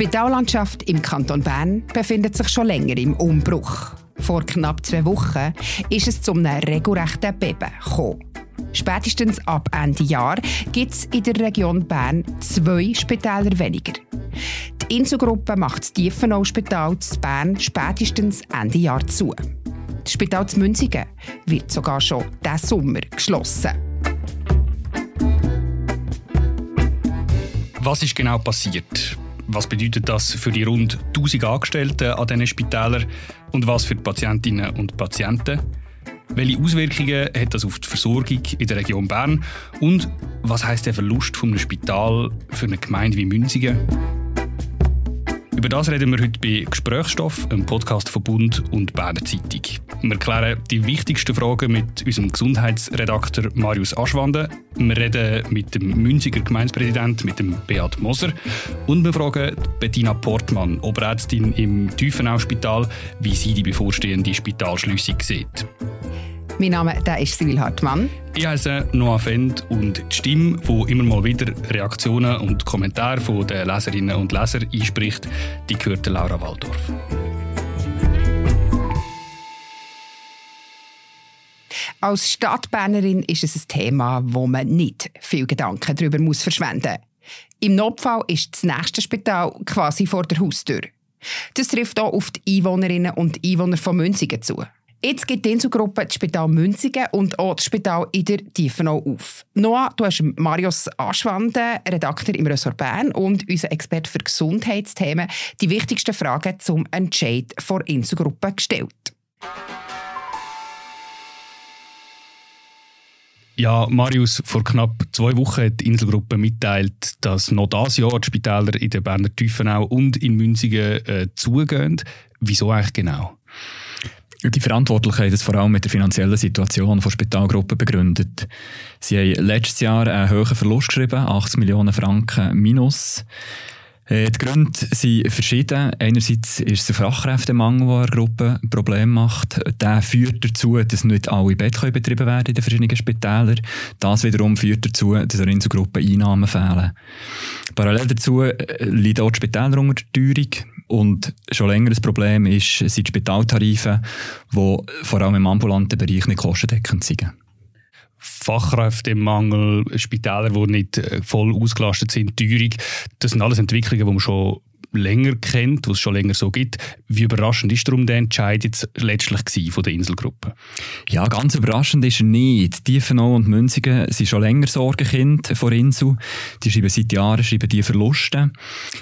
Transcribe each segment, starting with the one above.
Spitallandschaft im Kanton Bern befindet sich schon länger im Umbruch. Vor knapp zwei Wochen ist es zu einem regelrechten Beben gekommen. Spätestens ab Ende Jahr gibt es in der Region Bern zwei Spitäler weniger. Die Inselgruppe macht das Tiefenau-Spital zu Bern spätestens Ende Jahr zu. Das Spital zu Münzigen wird sogar schon diesen Sommer geschlossen. Was ist genau passiert? Was bedeutet das für die rund 1000 Angestellten an diesen Spitälern und was für die Patientinnen und Patienten? Welche Auswirkungen hat das auf die Versorgung in der Region Bern? Und was heißt der Verlust von einem Spital für eine Gemeinde wie Münzigen? Über das reden wir heute bei Gesprächsstoff, einem Podcast von Bund und Berner Zeitung. Wir klären die wichtigsten Fragen mit unserem Gesundheitsredakteur Marius Aschwande. Wir reden mit dem Münziger Gemeindepräsident, mit dem Beat Moser. Und wir fragen Bettina Portmann, Oberärztin im Tiefenau-Spital, wie sie die bevorstehende Spitalschliessung sieht. Mein Name der ist Cyril Hartmann. Ich heiße Noah Fend und die Stimme, die immer mal wieder Reaktionen und Kommentare von den Leserinnen und Lesern einspricht, die gehört Laura Waldorf. Als Stadtbernerin ist es ein Thema, wo man nicht viel Gedanken darüber muss verschwenden muss. Im Notfall ist das nächste Spital quasi vor der Haustür. Das trifft auch auf die Einwohnerinnen und Einwohner von Münzigen zu. Jetzt gibt die Inselgruppe das Spital Münzigen und auch das Spital in der Tiefenau auf. Noah, du hast Marius Aschwande, Redakteur im Ressort Bern und unser Experte für Gesundheitsthemen, die wichtigsten Fragen zum Entscheid der Inselgruppe gestellt. Ja, Marius, vor knapp zwei Wochen hat die Inselgruppe mitteilt, dass noch dieses Jahr die Spitäler in der Berner Tiefenau und in Münzigen äh, zugehen. Wieso eigentlich genau? Die Verantwortlichen haben das vor allem mit der finanziellen Situation der Spitalgruppe begründet. Sie haben letztes Jahr einen hohen Verlust geschrieben, 80 Millionen Franken minus. Äh, die Gründe sind verschieden. Einerseits ist es der Fachkräftemangel, der eine Gruppe ein Problem macht. Der führt dazu, dass nicht alle Betten betrieben werden in den verschiedenen Spitälern. Das wiederum führt dazu, dass der Inselgruppe Einnahmen fehlen. Parallel dazu äh, liegt auch die Spitäler unter der Teuerung. Und schon länger ein Problem ist, sind die Spitaltarife, die vor allem im ambulanten Bereich nicht kostendeckend sind. Fachkräftemangel, Spitäler, die nicht äh, voll ausgelastet sind, Teuerung, das sind alles Entwicklungen, die man schon länger kennt, was es schon länger so gibt. Wie überraschend ist darum der Entscheid jetzt letztlich von der Inselgruppe? Ja, ganz überraschend ist er nicht. Tiefenau und Münzigen sind schon länger Sorgenkind vor Insel. Die schreiben seit Jahren schreiben die Verluste.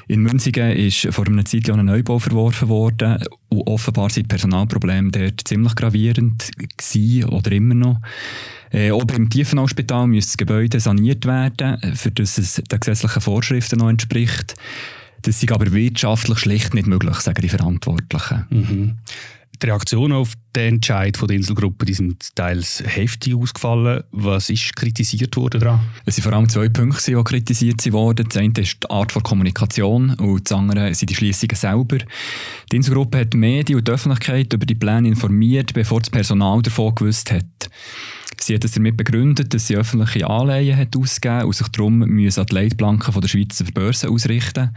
In Münzigen ist vor einer Zeit ein Neubau verworfen worden und offenbar sind Personalprobleme dort ziemlich gravierend gewesen oder immer noch. Äh, auch beim Tiefenau-Spital müsste das Gebäude saniert werden, für das es den gesetzlichen Vorschriften noch entspricht. Das ist aber wirtschaftlich schlicht nicht möglich, sagen die Verantwortlichen. Mhm. Die Reaktionen auf den Entscheid von der Inselgruppe die sind teils heftig ausgefallen. Was ist kritisiert worden daran? Es sind vor allem zwei Punkte, die kritisiert wurden. Das eine ist die Art der Kommunikation und das andere sind die Schließungen selber. Die Inselgruppe hat die Medien und die Öffentlichkeit über die Pläne informiert, bevor das Personal davon gewusst hat. Sie hat es damit begründet, dass sie öffentliche Anleihen hat ausgegeben und sich darum müssen die Leitplanken von der Schweizer Börse ausrichten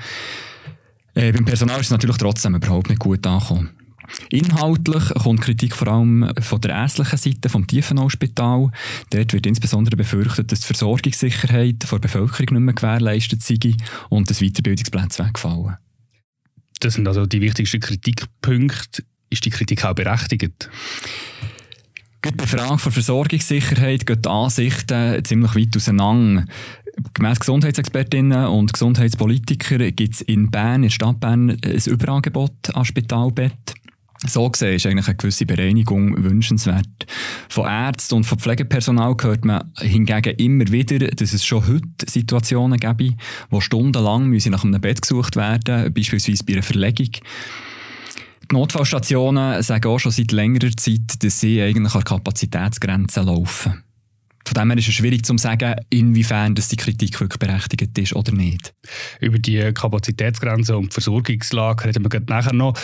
äh, Beim Personal ist es natürlich trotzdem überhaupt nicht gut angekommen. Inhaltlich kommt Kritik vor allem von der ärztlichen Seite vom Tiefenau-Spital. Dort wird insbesondere befürchtet, dass die Versorgungssicherheit der Bevölkerung nicht mehr gewährleistet sei und dass Weiterbildungsplätze wegfallen. Das sind also die wichtigsten Kritikpunkte. Ist die Kritik auch berechtigt? Bei der Frage der Versorgungssicherheit gehen die Ansichten ziemlich weit auseinander. Gemäss Gesundheitsexpertinnen und Gesundheitspolitikern gibt es in Bern, in der Stadt Bern, ein Überangebot an Spitalbett. So gesehen ist eigentlich eine gewisse Bereinigung wünschenswert. Von Ärzten und von Pflegepersonal hört man hingegen immer wieder, dass es schon heute Situationen gäbe, wo stundenlang nach einem Bett gesucht werden, beispielsweise bei einer Verlegung. Die Notfallstationen sagen auch schon seit längerer Zeit, dass sie eigentlich an Kapazitätsgrenzen laufen. Von dem her ist es schwierig zu sagen, inwiefern das die Kritik wirklich berechtigt ist oder nicht. Über die Kapazitätsgrenzen und die Versorgungslage reden wir nachher noch.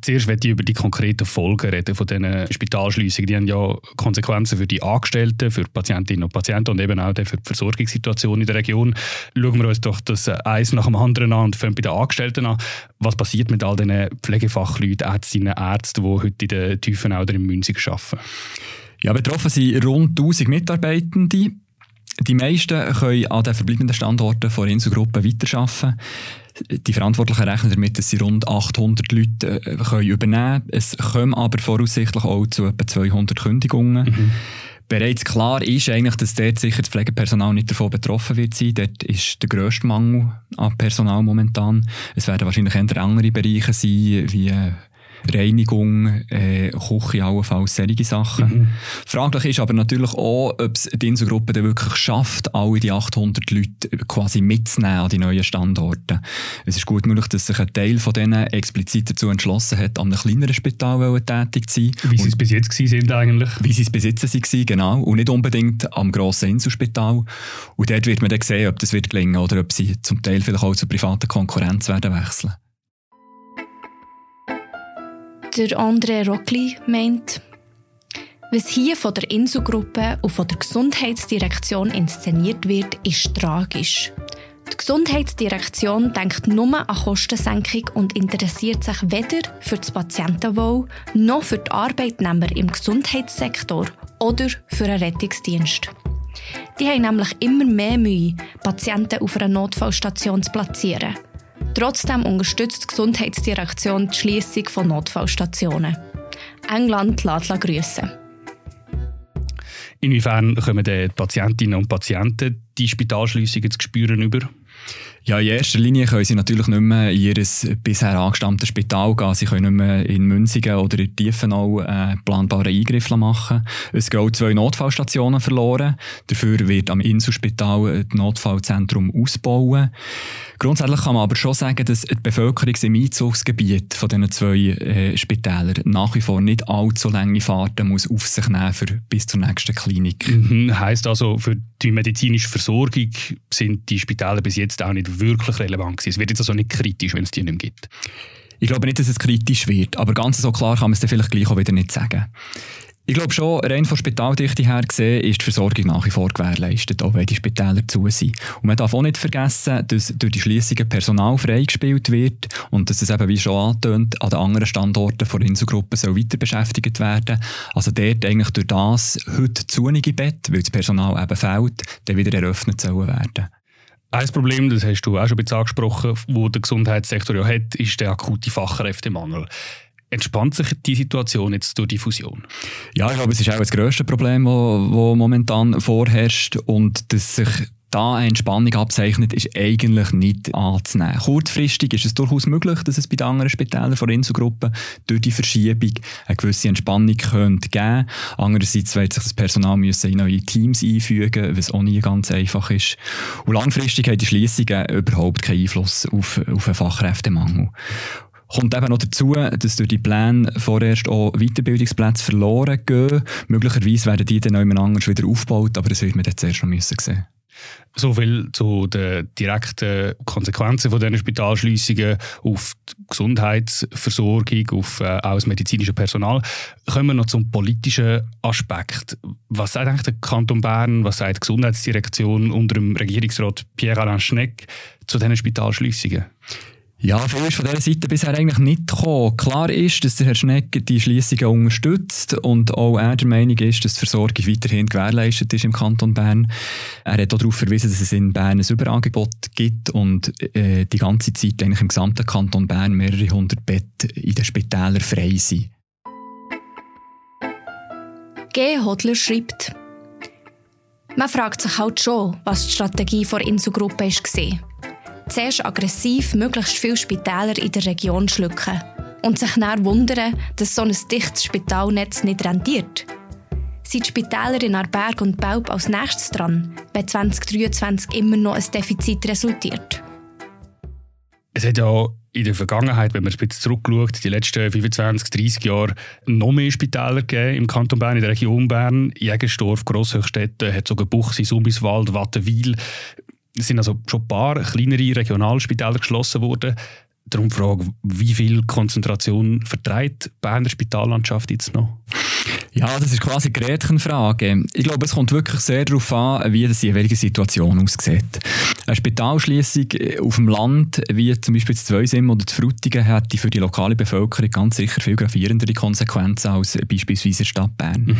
Zuerst möchte ich über die konkreten Folgen reden von diesen Spitalschliessungen. Die haben ja Konsequenzen für die Angestellten, für Patientinnen und Patienten und eben auch für die Versorgungssituation in der Region. Schauen wir uns doch das eins nach dem anderen an und fangen bei den Angestellten an. Was passiert mit all diesen Pflegefachleuten, Ärztinnen, Ärzten, die heute in den Tiefen oder im Münzig arbeiten? Ja, betroffen sind rund 1000 Mitarbeitende. Die meisten können an den verbleibenden Standorten der Inselgruppe weiterarbeiten. Die Verantwortlichen rechnen damit, dass sie rund 800 Leute äh, können übernehmen können. Es kommen aber voraussichtlich auch zu etwa 200 Kündigungen. Mhm. Bereits klar ist eigentlich, dass dort sicher das Pflegepersonal nicht davon betroffen wird sein. Dort ist der grösste Mangel an Personal momentan. Es werden wahrscheinlich eher andere Bereiche sein, wie äh, Reinigung, äh, Küche, allenfalls solche Sachen. Mhm. Fraglich ist aber natürlich auch, ob es die Inselgruppe dann wirklich schafft, alle die 800 Leute quasi mitzunehmen an die neuen Standorte. Es ist gut möglich, dass sich ein Teil von denen explizit dazu entschlossen hat, an einem kleineren Spital tätig zu sein. Wie sie es bis jetzt sind eigentlich. Wie sie es bis jetzt waren, genau. Und nicht unbedingt am grossen Inselspital. Und dort wird man dann sehen, ob das wird gelingen oder ob sie zum Teil vielleicht auch zur privaten Konkurrenz werden wechseln. Der André Rockli meint, was hier von der Inselgruppe und von der Gesundheitsdirektion inszeniert wird, ist tragisch. Die Gesundheitsdirektion denkt nur an Kostensenkung und interessiert sich weder für das Patientenwohl noch für die Arbeitnehmer im Gesundheitssektor oder für einen Rettungsdienst. Die haben nämlich immer mehr Mühe, Patienten auf einer Notfallstation zu platzieren. Trotzdem unterstützt die Gesundheitsdirektion die Schließung von Notfallstationen. England lässt grüßen. Inwiefern kommen die Patientinnen und Patienten die Spitalschliessungen zu spüren über? Ja, in erster Linie können sie natürlich nicht mehr in ihr bisher angestammtes Spital gehen. Sie können nicht mehr in Münzigen oder in Tiefenau äh, planbare Eingriffe machen. Es gehen zwei Notfallstationen verloren. Dafür wird am Inselspital das Notfallzentrum ausbauen. Grundsätzlich kann man aber schon sagen, dass die Bevölkerung im Einzugsgebiet von diesen zwei äh, Spitälern nach wie vor nicht allzu lange Fahrten muss auf sich nehmen für bis zur nächsten Klinik. Mhm. Heißt also, für die medizinische Versorgung sind die Spitäler bis jetzt auch nicht wirklich relevant gewesen. Es wird jetzt also nicht kritisch, wenn es die nicht mehr gibt. Ich glaube nicht, dass es kritisch wird, aber ganz so klar kann man es dann vielleicht gleich auch wieder nicht sagen. Ich glaube schon, rein von Spitaldichte her gesehen, ist die Versorgung nach wie vor gewährleistet, auch wenn die Spitäler zu sind. Und man darf auch nicht vergessen, dass durch die Schließungen Personal freigespielt wird und dass es eben, wie schon angetönt, an den anderen Standorten der Inselgruppe soll weiter beschäftigt werden. Also dort eigentlich durch das heute zunige Bett, weil das Personal eben fehlt, dann wieder eröffnet sollen werden. Ein Problem, das hast du auch schon ein angesprochen, wo der Gesundheitssektor ja hat, ist der akute Fachkräftemangel. Entspannt sich die Situation jetzt durch die Fusion? Ja, ich glaube, es ist auch das grösste Problem, das momentan vorherrscht und dass sich da eine Entspannung abzeichnet, ist eigentlich nicht anzunehmen. Kurzfristig ist es durchaus möglich, dass es bei den anderen Spitälern von Inselgruppen durch die Verschiebung eine gewisse Entspannung könnte geben Andererseits wird sich das Personal müssen in neue Teams einfügen, was auch nie ganz einfach ist. Und langfristig haben die Schließungen überhaupt keinen Einfluss auf, auf einen Fachkräftemangel. Kommt eben noch dazu, dass durch die Pläne vorerst auch Weiterbildungsplätze verloren gehen. Möglicherweise werden die dann noch anders wieder aufgebaut, aber das wird man jetzt zuerst noch müssen sehen. So viel zu den direkten Konsequenzen von diesen Spitalschliessungen auf die Gesundheitsversorgung, auf äh, auch das medizinische Personal. Kommen wir noch zum politischen Aspekt. Was sagt eigentlich der Kanton Bern, was sagt die Gesundheitsdirektion unter dem Regierungsrat Pierre-Alain Schneck zu diesen Spitalschliessungen? Ja, viel ist von dieser Seite bisher eigentlich nicht gekommen. Klar ist, dass der Herr Schneck die Schließungen unterstützt und auch er der Meinung ist, dass die Versorgung weiterhin gewährleistet ist im Kanton Bern. Er hat auch darauf verwiesen, dass es in Bern ein Überangebot gibt und äh, die ganze Zeit eigentlich im gesamten Kanton Bern mehrere hundert Betten in den Spitälern frei sind. G. Hodler schreibt, man fragt sich halt schon, was die Strategie der Inselgruppe war zuerst aggressiv möglichst viele Spitäler in der Region schlucken und sich dann wundern, dass so ein dichtes Spitalnetz nicht rentiert. Sind die Spitäler in Arberg und Baub als nächstes dran, wenn 2023 immer noch ein Defizit resultiert? Es hat ja in der Vergangenheit, wenn man bisschen zurückschaut, die letzten 25, 30 Jahre noch mehr Spitäler gegeben im Kanton Bern, in der Region Bern. Jägersdorf, sogar Buchsi, Sumbiswald, Wattenwil. Es sind also schon ein paar kleinere Regionalspitäler geschlossen worden. Darum die Frage, wie viel Konzentration vertreibt die Berner Spitallandschaft jetzt noch? Ja, das ist quasi eine Gretchenfrage. Ich glaube, es kommt wirklich sehr darauf an, wie die jeweilige Situation aussieht. Eine Spitalschließung auf dem Land, wie zum Beispiel das Zweisim oder das Frutigen, hat für die lokale Bevölkerung ganz sicher viel gravierendere Konsequenzen als beispielsweise in der Stadt Bern. Mhm.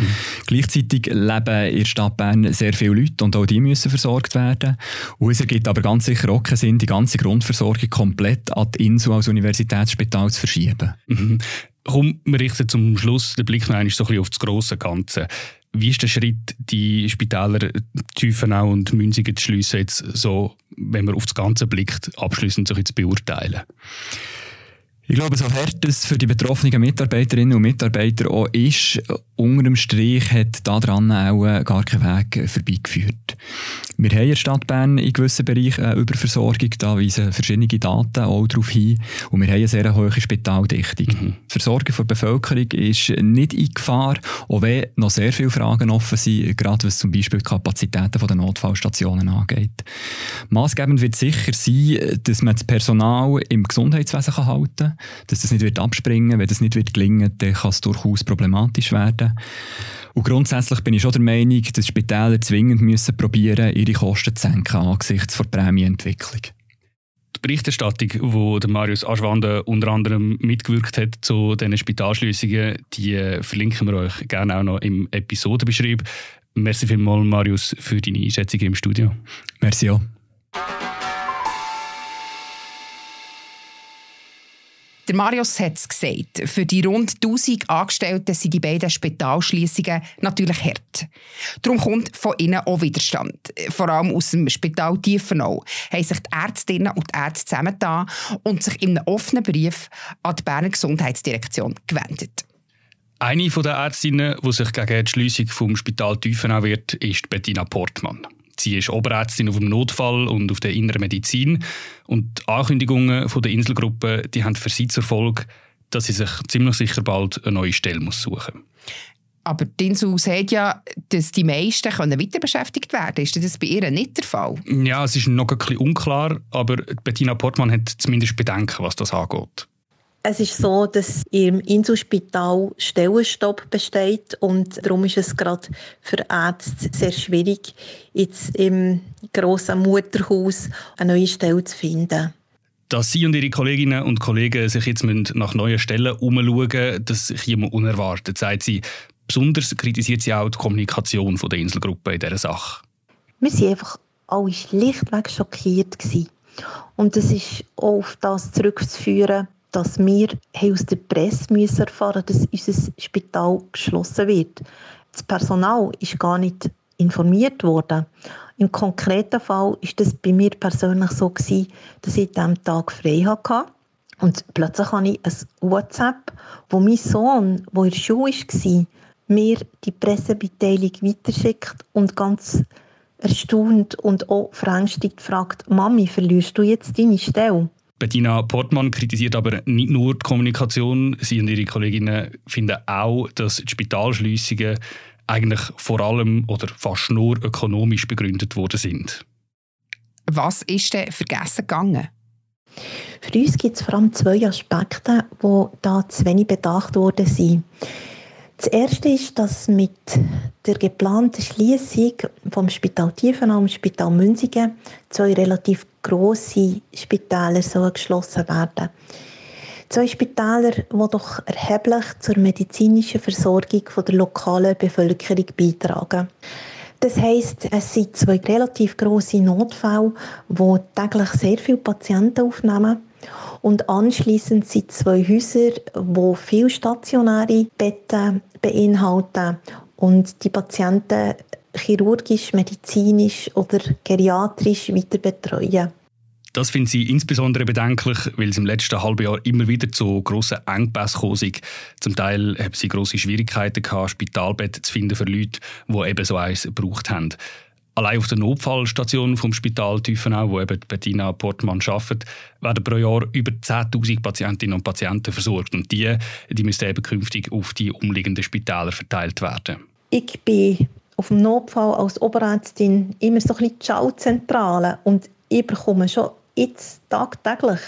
Gleichzeitig leben in der Stadt Bern sehr viele Leute und auch die müssen versorgt werden. Und es ergibt aber ganz sicher auch keinen Sinn, die ganze Grundversorgung komplett an die Insel als Universitätsspital zu verschieben. Mhm. Komm, wir richten zum Schluss den Blick noch einmal so ein bisschen auf das grosse Ganze. Wie ist der Schritt, die Spitäler Tiefenau und Münzigen zu schliessen, jetzt so, wenn man auf das Ganze blickt, abschließend so zu beurteilen? Ich glaube, so hart es für die betroffenen Mitarbeiterinnen und Mitarbeiter auch ist, unter dem Strich hat daran auch gar kein Weg vorbeigeführt. Wir haben in der Stadt Bern in gewissen Bereichen eine Überversorgung, da weisen verschiedene Daten auch darauf hin. Und wir haben eine sehr hohe Spitaldichtung. Mhm. Die Versorgung der Bevölkerung ist nicht in Gefahr, auch wenn noch sehr viele Fragen offen sind, gerade was zum Beispiel die Kapazitäten der Notfallstationen angeht. Maßgebend wird sicher sein, dass man das Personal im Gesundheitswesen halten kann, dass das nicht wird abspringen Wenn das nicht wird gelingen dann kann es durchaus problematisch werden. Und grundsätzlich bin ich schon der Meinung, dass Spitäler zwingend müssen probieren, ihre Kosten zu senken angesichts der Prämienentwicklung. Die Berichterstattung, wo der Marius Aschwande unter anderem mitgewirkt hat zu diesen Spitalschließungen, die verlinken wir euch gerne auch noch im Episodenbeschrieb. Merci vielmals, Marius, für deine Einschätzung im Studio. Merci auch. Der Marius hat es gesagt, für die rund 1000 Angestellten sind die beiden Spitalschließungen natürlich hart. Darum kommt von ihnen auch Widerstand. Vor allem aus dem Spital Tiefenau haben sich die Ärztinnen und Ärzte zusammengetan und sich in einem offenen Brief an die Berner Gesundheitsdirektion gewendet. Eine der Ärztinnen, die sich gegen die Schliessung vom Spital Tiefenau wird, ist Bettina Portmann. Sie ist Oberärztin auf dem Notfall und auf der inneren Medizin. Und die Ankündigungen von der Inselgruppe die haben für sie zur Folge, dass sie sich ziemlich sicher bald eine neue Stelle muss suchen muss. Aber die Insel sagt ja, dass die meisten können weiter beschäftigt werden Ist das bei ihr nicht der Fall? Ja, es ist noch ein bisschen unklar, aber Bettina Portmann hat zumindest Bedenken, was das angeht. Es ist so, dass im Inselspital Stellenstopp besteht und darum ist es gerade für Ärzte sehr schwierig, jetzt im grossen Mutterhaus eine neue Stelle zu finden. Dass Sie und Ihre Kolleginnen und Kollegen sich jetzt nach neuen Stellen umschauen, das ist immer unerwartet, sagt sie. Besonders kritisiert sie auch die Kommunikation der Inselgruppe in dieser Sache. Wir waren einfach alle schlichtweg schockiert. Und das ist auch auf das zurückzuführen, dass wir aus der Presse erfahren müssen, dass unser Spital geschlossen wird. Das Personal ist gar nicht informiert worden. Im konkreten Fall ist das bei mir persönlich so gewesen, dass ich an diesem Tag frei hatte. Und plötzlich habe ich ein WhatsApp, wo mein Sohn, der in der Schule war, mir die Pressemitteilung weiterschickt und ganz erstaunt und auch verängstigt fragt, Mami, verlierst du jetzt deine Stelle? Bettina Portmann kritisiert aber nicht nur die Kommunikation. Sie und ihre Kolleginnen finden auch, dass die Spitalschliessungen eigentlich vor allem oder fast nur ökonomisch begründet worden sind. Was ist denn vergessen gegangen? Für uns gibt es vor allem zwei Aspekte, die da zu wenig bedacht worden sind. Das erste ist, dass mit der geplanten Schließung vom Spital Tiefenau und Spital Münzigen zwei relativ grosse Spitäler sollen geschlossen werden. Zwei Spitäler, die doch erheblich zur medizinischen Versorgung der lokalen Bevölkerung beitragen. Das heisst, es sind zwei relativ grosse Notfälle, die täglich sehr viele Patienten aufnehmen. Und anschließend sind zwei Häuser, die viele stationäre Betten beinhalten und die Patienten chirurgisch, medizinisch oder geriatrisch weiter betreuen. Das finden sie insbesondere bedenklich, weil es im letzten halben Jahr immer wieder zu grossen Engpässen ist. Zum Teil haben sie grosse Schwierigkeiten gehabt, Spitalbetten zu finden für Leute, die eben so eins gebraucht haben. Allein auf der Notfallstation vom Spital Tiefenau, wo eben Bettina Portmann arbeitet, werden pro Jahr über 10.000 Patientinnen und Patienten versorgt. Und die, die müssen eben künftig auf die umliegenden Spitäler verteilt werden. Ich bin auf dem Notfall als Oberärztin immer so ein bisschen die Schauzentrale und ich bekomme schon jetzt tagtäglich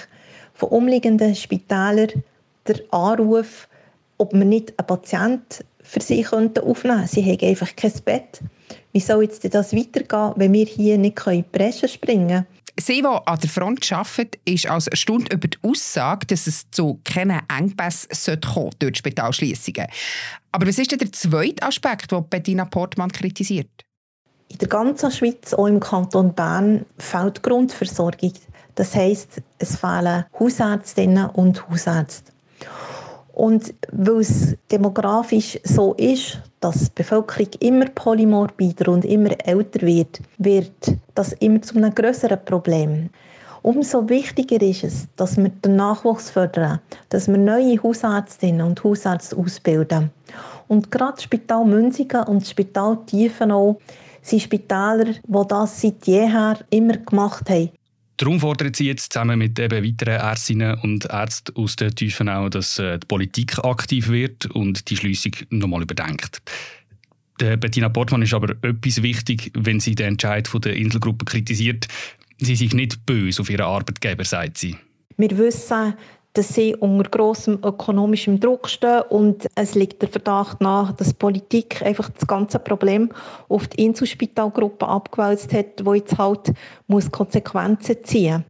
von umliegenden Spitälern der Anruf, ob wir nicht einen Patienten für sie aufnehmen könnten. Sie haben einfach kein Bett. Wie soll jetzt das weitergehen, wenn wir hier nicht in die Presse springen können? Sie, die an der Front arbeitet, ist als erstaunt über die Aussage, dass es zu keinen Engpässen kommen durch die Spitalschliessungen. Aber was ist denn der zweite Aspekt, den Bettina Portmann kritisiert? In der ganzen Schweiz, auch im Kanton Bern, fehlt Grundversorgung. Das heisst, es fehlen Hausärztinnen und Hausärzte. Und weil es demografisch so ist, dass die Bevölkerung immer polymorbider und immer älter wird, wird das immer zu einem größeren Problem. Umso wichtiger ist es, dass wir den Nachwuchs fördern, dass wir neue Hausärztinnen und Hausärzte ausbilden. Und gerade das Spital Münzigen und das Spital Tiefenau sind Spitäler, die das seit jeher immer gemacht haben. Darum fordern sie jetzt zusammen mit eben weiteren Ärztinnen und Ärzten aus der Tiefenau, dass äh, die Politik aktiv wird und die Schließung nochmal überdenkt. Bettina Portmann ist aber etwas wichtig, wenn sie den Entscheid der Inselgruppe kritisiert. Sie sind nicht böse auf ihren Arbeitgeber, sagt sie. Wir wissen, dass sie unter grossem ökonomischem Druck stehen und es liegt der Verdacht nach, dass die Politik einfach das ganze Problem auf die Inselspitalgruppe abgewälzt hat, wo jetzt halt muss Konsequenzen ziehen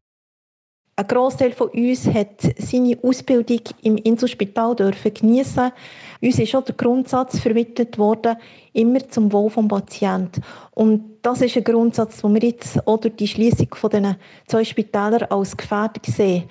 ein Großteil von uns hat seine Ausbildung im Inselspital dürfen genießen. Uns ist auch der Grundsatz vermittelt worden, immer zum Wohl des Patienten. Und das ist ein Grundsatz, den wir jetzt auch durch die Schließung von diesen zwei Spitälern als gefährdet sehen.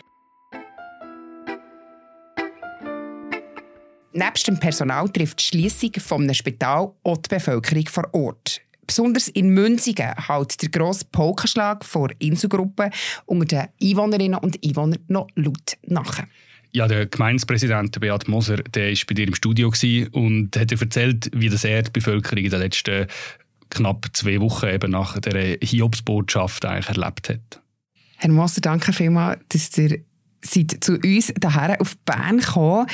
Nebst dem Personal trifft die Schliessung vom Spital auch die Bevölkerung vor Ort. Besonders in Münzigen hält der grosse Polkaschlag vor Inselgruppe unter den Einwohnerinnen und Einwohnern noch laut nach. Ja, der Gemeindepräsident Beat Moser der war bei dir im Studio und hat erzählt, wie das er die Bevölkerung in den letzten knapp zwei Wochen eben nach der Hiobsbotschaft eigentlich erlebt hat. Herr Moser, danke vielmals, dass ihr seid zu uns hierher auf Bern gekommen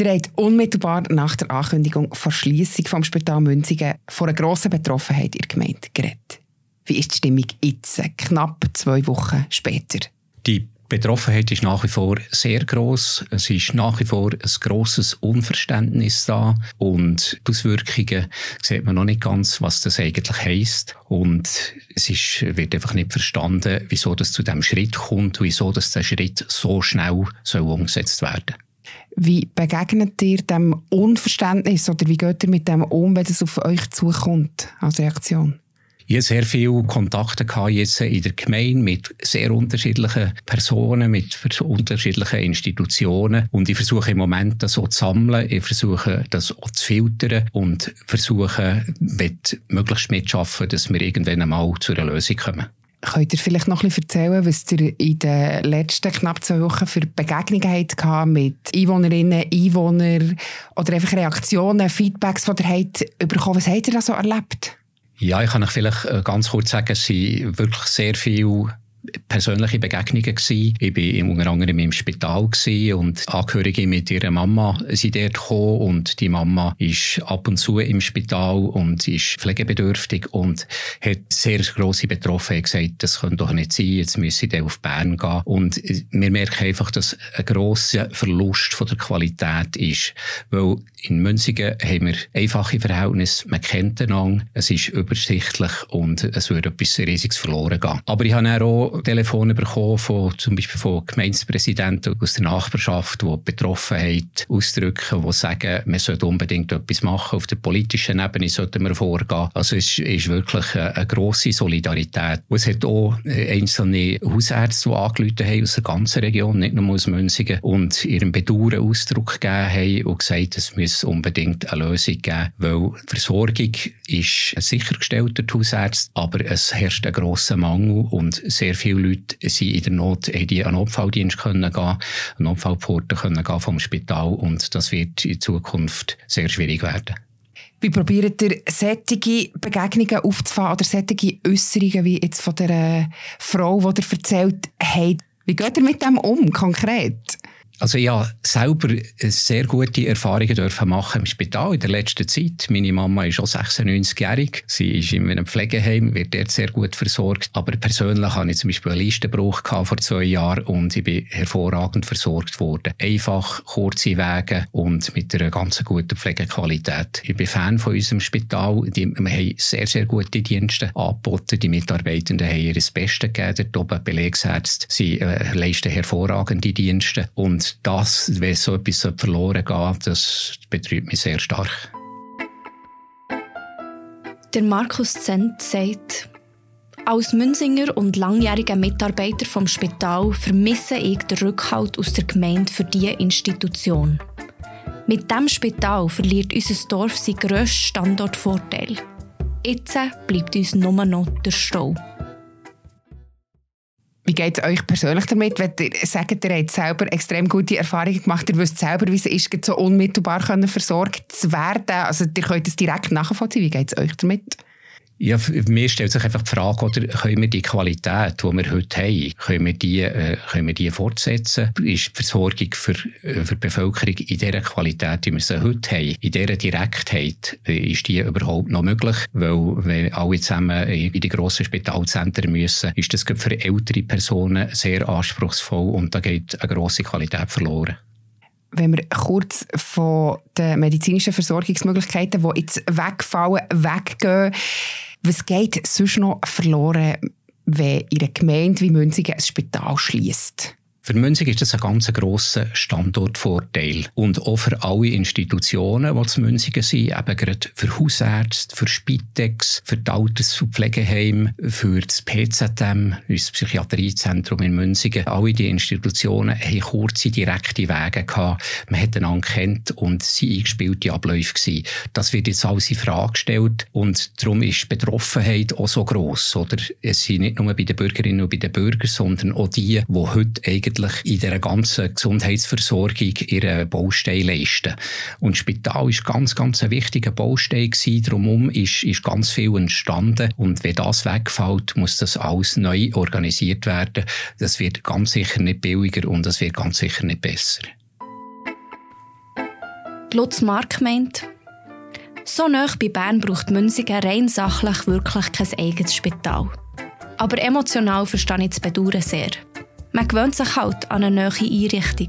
Ihr habt unmittelbar nach der Ankündigung der Schließung vom Spital Münzigen vor einer grossen Betroffenheit in der Gemeinde geredet. Wie ist die Stimmung jetzt, knapp zwei Wochen später? Die Betroffenheit ist nach wie vor sehr groß. Es ist nach wie vor ein grosses Unverständnis da und die Auswirkungen sieht man noch nicht ganz, was das eigentlich heisst. Und es ist, wird einfach nicht verstanden, wieso das zu dem Schritt kommt, wieso das der Schritt so schnell soll umgesetzt werden. Wie begegnet ihr dem Unverständnis oder wie geht ihr mit dem um, wenn es auf euch zukommt als Reaktion? Ich hatte sehr viele Kontakte jetzt in der Gemeinde mit sehr unterschiedlichen Personen, mit unterschiedlichen Institutionen. Und ich versuche im Moment das so zu sammeln. Ich versuche das auch zu filtern und versuche, mit möglichst mitzuschaffen, dass wir irgendwann einmal zu einer Lösung kommen. Könnt ihr vielleicht noch bisschen erzählen, was ihr in den letzten knapp zwei Wochen für Begegnungen hattet mit Einwohnerinnen, Einwohnern oder einfach Reaktionen, Feedbacks, die ihr habt bekommen Was habt ihr da so erlebt? Ja, ich kann euch vielleicht äh, ganz kurz sagen, es sind wirklich sehr viele persönliche Begegnungen gewesen. Ich war unter anderem im Spital und Angehörige mit ihrer Mama sind dort gekommen und die Mama ist ab und zu im Spital und ist pflegebedürftig und hat sehr grosse Betroffenheit gesagt, das könnte doch nicht sein, jetzt müsse ich auf Bern gehen. Und wir merken einfach, dass ein grosser Verlust von der Qualität ist, weil in Münzigen haben wir einfache Verhältnisse, man kennt einander, es ist übersichtlich und es würde etwas Riesiges verloren gehen. Aber ich habe auch Telefone bekommen von, zum Beispiel von Gemeindepräsidenten aus der Nachbarschaft, die Betroffenheit ausdrücken, die sagen, man sollte unbedingt etwas machen, auf der politischen Ebene sollten wir vorgehen. Also es ist wirklich eine, grosse Solidarität. Und es hat auch einzelne Hausärzte, die angerufen haben aus der ganzen Region, nicht nur aus Münzigen, und ihrem Bedauern Ausdruck gegeben haben und gesagt, es müsse unbedingt eine Lösung geben, weil die Versorgung ist sichergestellt durch die Hausärzte, aber es herrscht ein grosser Mangel und sehr viele Leute sind in der Not, die an Notfalldienst können gehen, an Notfallpforten können gehen vom Spital und das wird in Zukunft sehr schwierig werden. Wie probiert ihr sättige Begegnungen aufzufahren oder sättige Äußerungen wie jetzt von der Frau, die ihr erzählt habt? Wie geht ihr mit dem um, konkret? Also habe selber sehr gute Erfahrungen dürfen machen im Spital in der letzten Zeit. Meine Mama ist schon 96-jährig. Sie ist in einem Pflegeheim, wird dort sehr gut versorgt. Aber persönlich hatte ich zum Beispiel einen Listenbruch vor zwei Jahren und ich bin hervorragend versorgt worden. Einfach, kurze Wege und mit einer ganz guten Pflegequalität. Ich bin Fan von unserem Spital. Die, wir haben sehr, sehr gute Dienste angeboten. Die Mitarbeitenden haben ihr Bestes gegeben. Dort oben Belegsärzte. Sie äh, leisten hervorragende Dienste. Und und das, wenn so etwas verloren geht, das betrübt mich sehr stark. Der Markus Zent sagt, als Münzinger und langjähriger Mitarbeiter vom Spital vermisse ich den Rückhalt aus der Gemeinde für diese Institution. Mit dem Spital verliert unser Dorf seinen grössten Standortvorteil. Jetzt bleibt uns nur noch der Stau. Wie geht es euch persönlich damit? Wenn ihr sagt, ihr habt selber extrem gute Erfahrungen gemacht, ihr wisst selber, wie es ist, so unmittelbar versorgt zu werden. Also ihr könnt es direkt nachvollziehen. Wie geht es euch damit? Ja, mir stellt sich einfach die Frage, oder können wir die Qualität, die wir heute haben, können wir die, äh, können wir die fortsetzen? Ist die Versorgung für, äh, für die Bevölkerung in dieser Qualität, wie wir sie heute haben, in dieser Direktheit, äh, ist die überhaupt noch möglich? Weil, wenn alle zusammen in die grossen Spitalzentren müssen, ist das für ältere Personen sehr anspruchsvoll und da geht eine grosse Qualität verloren wenn wir kurz von den medizinischen Versorgungsmöglichkeiten, die jetzt wegfallen, weggehen, was geht sonst noch verloren, wenn in einer Gemeinde wie Münzigen ein Spital schließt? Für Münzig ist das ein ganz grosser Standortvorteil. Und auch für alle Institutionen, die zu Münzigen sind, eben gerade für Hausärzte, für Spitex, für die Alters- und Pflegeheime, für das PZM, unser Psychiatriezentrum in Münzigen. Alle diese Institutionen haben kurze, direkte Wege gehabt. Man hat einander kennt und sie eingespielte Abläufe gewesen. Das wird jetzt alles in Frage gestellt und darum ist die Betroffenheit auch so gross. Oder es sind nicht nur bei den Bürgerinnen und bei den Bürgern, sondern auch die, die heute eigentlich eigentlich in der ganzen Gesundheitsversorgung ihre Baustein leisten. Und Spital ist ganz, ganz ein wichtiger Baustein gewesen. Darum ist, ist ganz viel entstanden. Und wenn das wegfällt, muss das alles neu organisiert werden. Das wird ganz sicher nicht billiger und das wird ganz sicher nicht besser. Lutz Mark meint, so nah bei Bern braucht Münzigen rein sachlich wirklich kein eigenes Spital. Aber emotional verstehe ich das Bedauern sehr. Man gewöhnt sich halt an eine neue Einrichtung.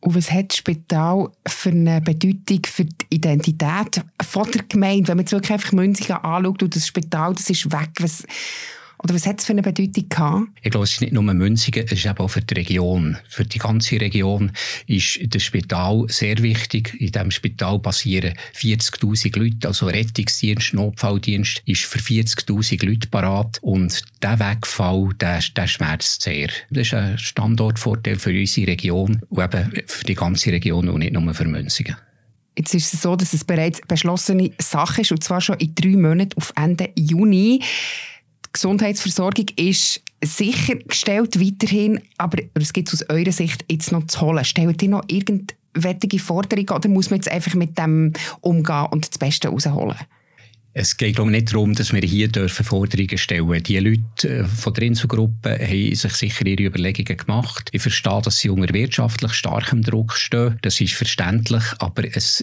Und was hat das Spital für eine Bedeutung für die Identität von der Gemeinde? Wenn man jetzt wirklich einfach Münzigen anschaut und das Spital, das ist weg, was, oder was hat es für eine Bedeutung gehabt? Ich glaube, es ist nicht nur Münzigen, es ist eben auch für die Region. Für die ganze Region ist das Spital sehr wichtig. In diesem Spital passieren 40.000 Leute, also Rettungsdienst, Notfalldienst ist für 40.000 Leute parat. Und der Wegfall, der, der schmerzt sehr. Das ist ein Standortvorteil für unsere Region und eben für die ganze Region und nicht nur für Münzigen. Jetzt ist es so, dass es bereits beschlossene Sache ist, und zwar schon in drei Monaten auf Ende Juni. Gesundheitsversorgung ist sichergestellt weiterhin, aber es gibt aus eurer Sicht jetzt noch zu holen. Stellt ihr noch irgendwelche Forderungen oder muss man jetzt einfach mit dem umgehen und das Beste rausholen? Es geht glaube ich, nicht darum, dass wir hier Forderungen stellen dürfen. Die Leute äh, von der Inselgruppe haben sich sicher ihre Überlegungen gemacht. Ich verstehe, dass sie unter wirtschaftlich starkem Druck stehen. Das ist verständlich, aber es,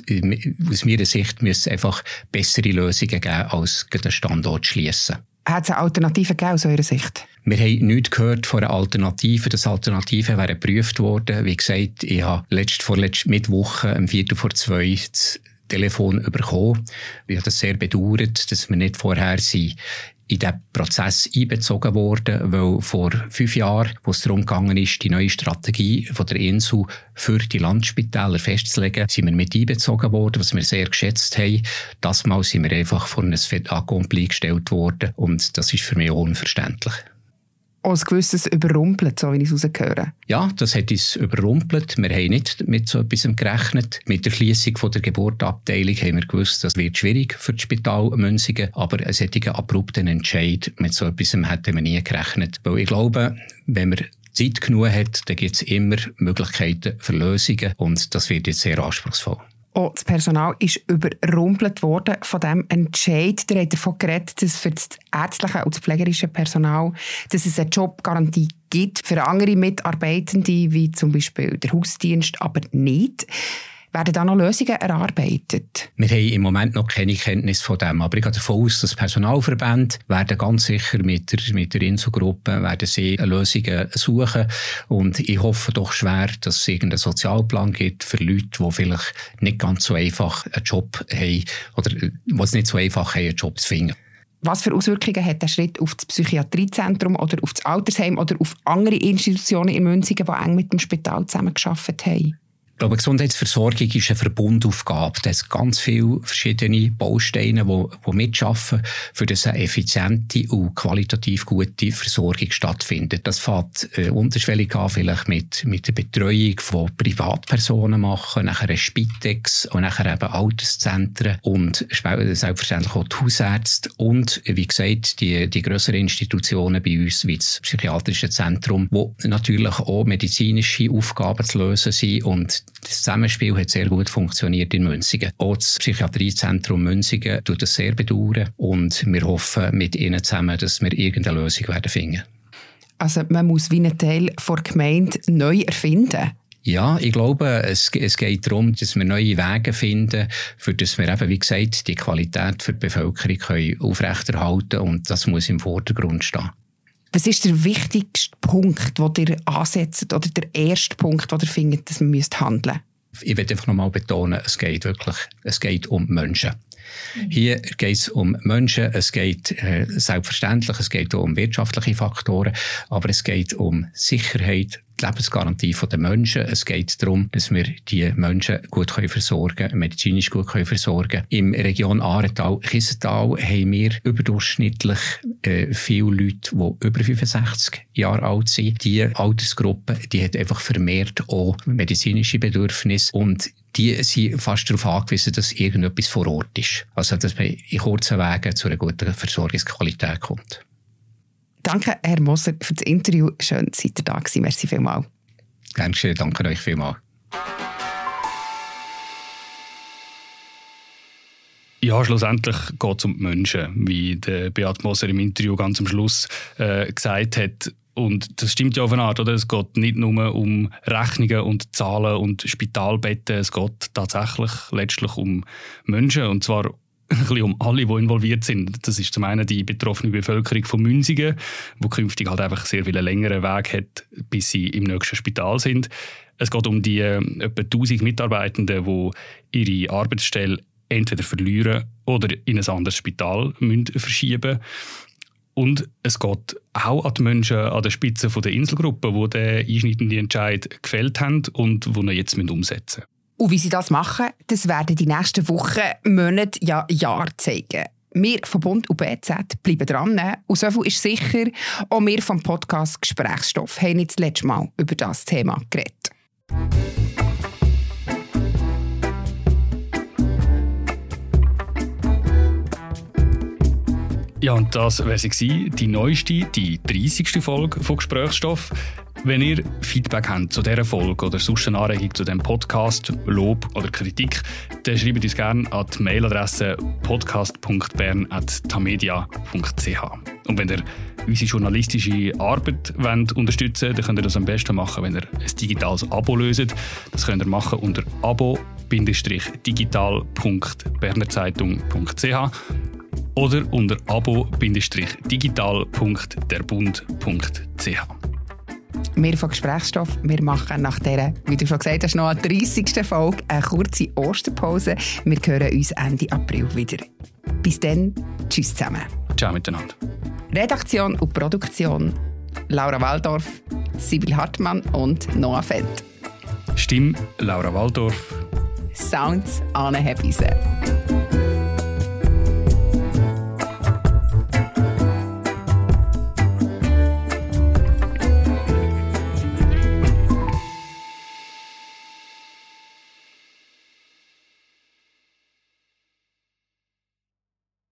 aus meiner Sicht müssen es einfach bessere Lösungen geben, als den Standort schließen. Hat es eine Alternative gegeben aus eurer Sicht? Wir haben nichts gehört von einer Alternative. Das Alternative wäre geprüft worden. Wie gesagt, ich habe letzt, vorletzt Mittwoch, am Viertel vor zwei, das Telefon bekommen. Ich habe das sehr bedauert, dass wir nicht vorher sind in diesen Prozess einbezogen worden, weil vor fünf Jahren, wo es darum gegangen ist, die neue Strategie von der Insel für die Landspitäler festzulegen, sind wir mit einbezogen worden, was wir sehr geschätzt haben. Das Mal sind wir einfach vor ein Fait accompli gestellt worden und das ist für mich unverständlich ein gewisses überrumpelt, so wie ich es rausgehöre. Ja, das hat uns überrumpelt. Wir haben nicht mit so etwas gerechnet. Mit der Schließung der Geburtabteilung haben wir gewusst, das wird schwierig für das Spital Münzigen. Aber einen solchen abrupten Entscheid mit so etwas hätten wir nie gerechnet. Weil ich glaube, wenn man Zeit genug hat, dann gibt es immer Möglichkeiten für Lösungen und das wird jetzt sehr anspruchsvoll. Auch das Personal ist überrumpelt worden von dem Entscheid. Der hat davon geredet, dass für das ärztliche und das pflegerische Personal dass es eine Jobgarantie gibt für andere Mitarbeitende, wie zum Beispiel der Hausdienst, aber nicht. Werden da noch Lösungen erarbeitet? Wir haben im Moment noch keine Kenntnis von dem, aber ich gehe davon aus, dass Personalverbände werden ganz sicher mit der, mit der Inselgruppe werden sie Lösungen suchen und ich hoffe doch schwer, dass es irgendeinen Sozialplan gibt für Leute, die vielleicht nicht ganz so einfach einen Job haben oder die es nicht so einfach haben, einen Job zu finden. Was für Auswirkungen hat der Schritt auf das Psychiatriezentrum oder auf das Altersheim oder auf andere Institutionen in Münzigen, die eng mit dem Spital zusammengearbeitet haben? Ich glaube, Gesundheitsversorgung ist eine Verbundaufgabe. Da sind ganz viele verschiedene Bausteine, die, die mitschaffen, für dass eine effiziente und qualitativ gute Versorgung stattfindet. Das fängt äh, unterschwellig an, vielleicht mit, mit der Betreuung von Privatpersonen machen, nachher ein Spitex und nachher eben Alterszentren und selbstverständlich auch die Hausärzte und, wie gesagt, die, die grösseren Institutionen bei uns, wie das Psychiatrische Zentrum, wo natürlich auch medizinische Aufgaben zu lösen sind und das Zusammenspiel hat sehr gut funktioniert in Münzigen. Auch das Psychiatriezentrum Münzigen tut das sehr bedauern und wir hoffen mit ihnen zusammen, dass wir irgendeine Lösung werden finden. Also man muss wie einen Teil der Gemeinde neu erfinden? Ja, ich glaube, es, es geht darum, dass wir neue Wege finden, für dass wir eben, wie gesagt, die Qualität für die Bevölkerung können aufrechterhalten und das muss im Vordergrund stehen. Was ist der wichtigste Punkt, den ihr ansetzt, oder der erste Punkt, den ihr findet, dass man handeln müsst? Ich will einfach nochmal betonen, es geht wirklich, es geht um Menschen. Hier geht es um Menschen, es geht äh, selbstverständlich, es geht auch um wirtschaftliche Faktoren, aber es geht um Sicherheit, die Lebensgarantie der Menschen. Es geht darum, dass wir die Menschen gut können versorgen medizinisch gut können versorgen Im Region Arental, Kiesental haben wir überdurchschnittlich äh, viele Leute, die über 65 Jahre alt sind. Die Altersgruppe, die hat einfach vermehrt auch medizinische Bedürfnisse und die sind fast darauf angewiesen, dass irgendetwas vor Ort ist. Also, dass man in kurzen Wegen zu einer guten Versorgungsqualität kommt. Danke, Herr Moser, für das Interview. Schön, dass ihr da gewesen. Merci vielmals. Gerne schön, danke euch vielmals. Ja, schlussendlich geht es um die Menschen, wie der Beat Moser im Interview ganz am Schluss äh, gesagt hat. Und das stimmt ja auf eine Art, oder? Es geht nicht nur um Rechnungen und Zahlen und Spitalbetten, es geht tatsächlich letztlich um Menschen. Und zwar ein bisschen um alle, die involviert sind. Das ist zum einen die betroffene Bevölkerung von Münzigen, wo künftig halt einfach sehr viel längeren Weg hat, bis sie im nächsten Spital sind. Es geht um die äh, etwa 1000 Mitarbeitenden, die ihre Arbeitsstelle entweder verlieren oder in ein anderes Spital müssen verschieben und es geht auch an die Menschen an der Spitze der Inselgruppe, die den einschneidenden Entscheid gefällt haben und die ihn jetzt umsetzen müssen. Und wie sie das machen, das werden die nächsten Wochen, Monate, ja Jahre zeigen. Wir von Bund und BZ bleiben dran. Und so viel ist sicher, auch wir vom Podcast Gesprächsstoff haben nicht das letzte Mal über das Thema geredet. Ja, und das wäre sie die neueste, die 30. Folge von Gesprächsstoff. Wenn ihr Feedback habt zu dieser Folge oder sonst eine Anregung zu diesem Podcast, Lob oder Kritik, dann schreibt uns gerne an die Mailadresse podcast.bern.tamedia.ch. Und wenn ihr unsere journalistische Arbeit wollt unterstützen wollt, dann könnt ihr das am besten machen, wenn ihr ein digitales Abo löst. Das könnt ihr machen unter abo-digital.bernerzeitung.ch oder unter abo-digital.derbund.ch. Wir von Gesprächsstoff, wir machen nach dieser, wie du schon gesagt hast, noch eine 30. Folge eine kurze Osterpause. Wir hören uns Ende April wieder. Bis dann, tschüss zusammen. Ciao miteinander. Redaktion und Produktion Laura Waldorf, Sibyl Hartmann und Noah Feld. Stimme Laura Waldorf. Sounds Anne Hebise.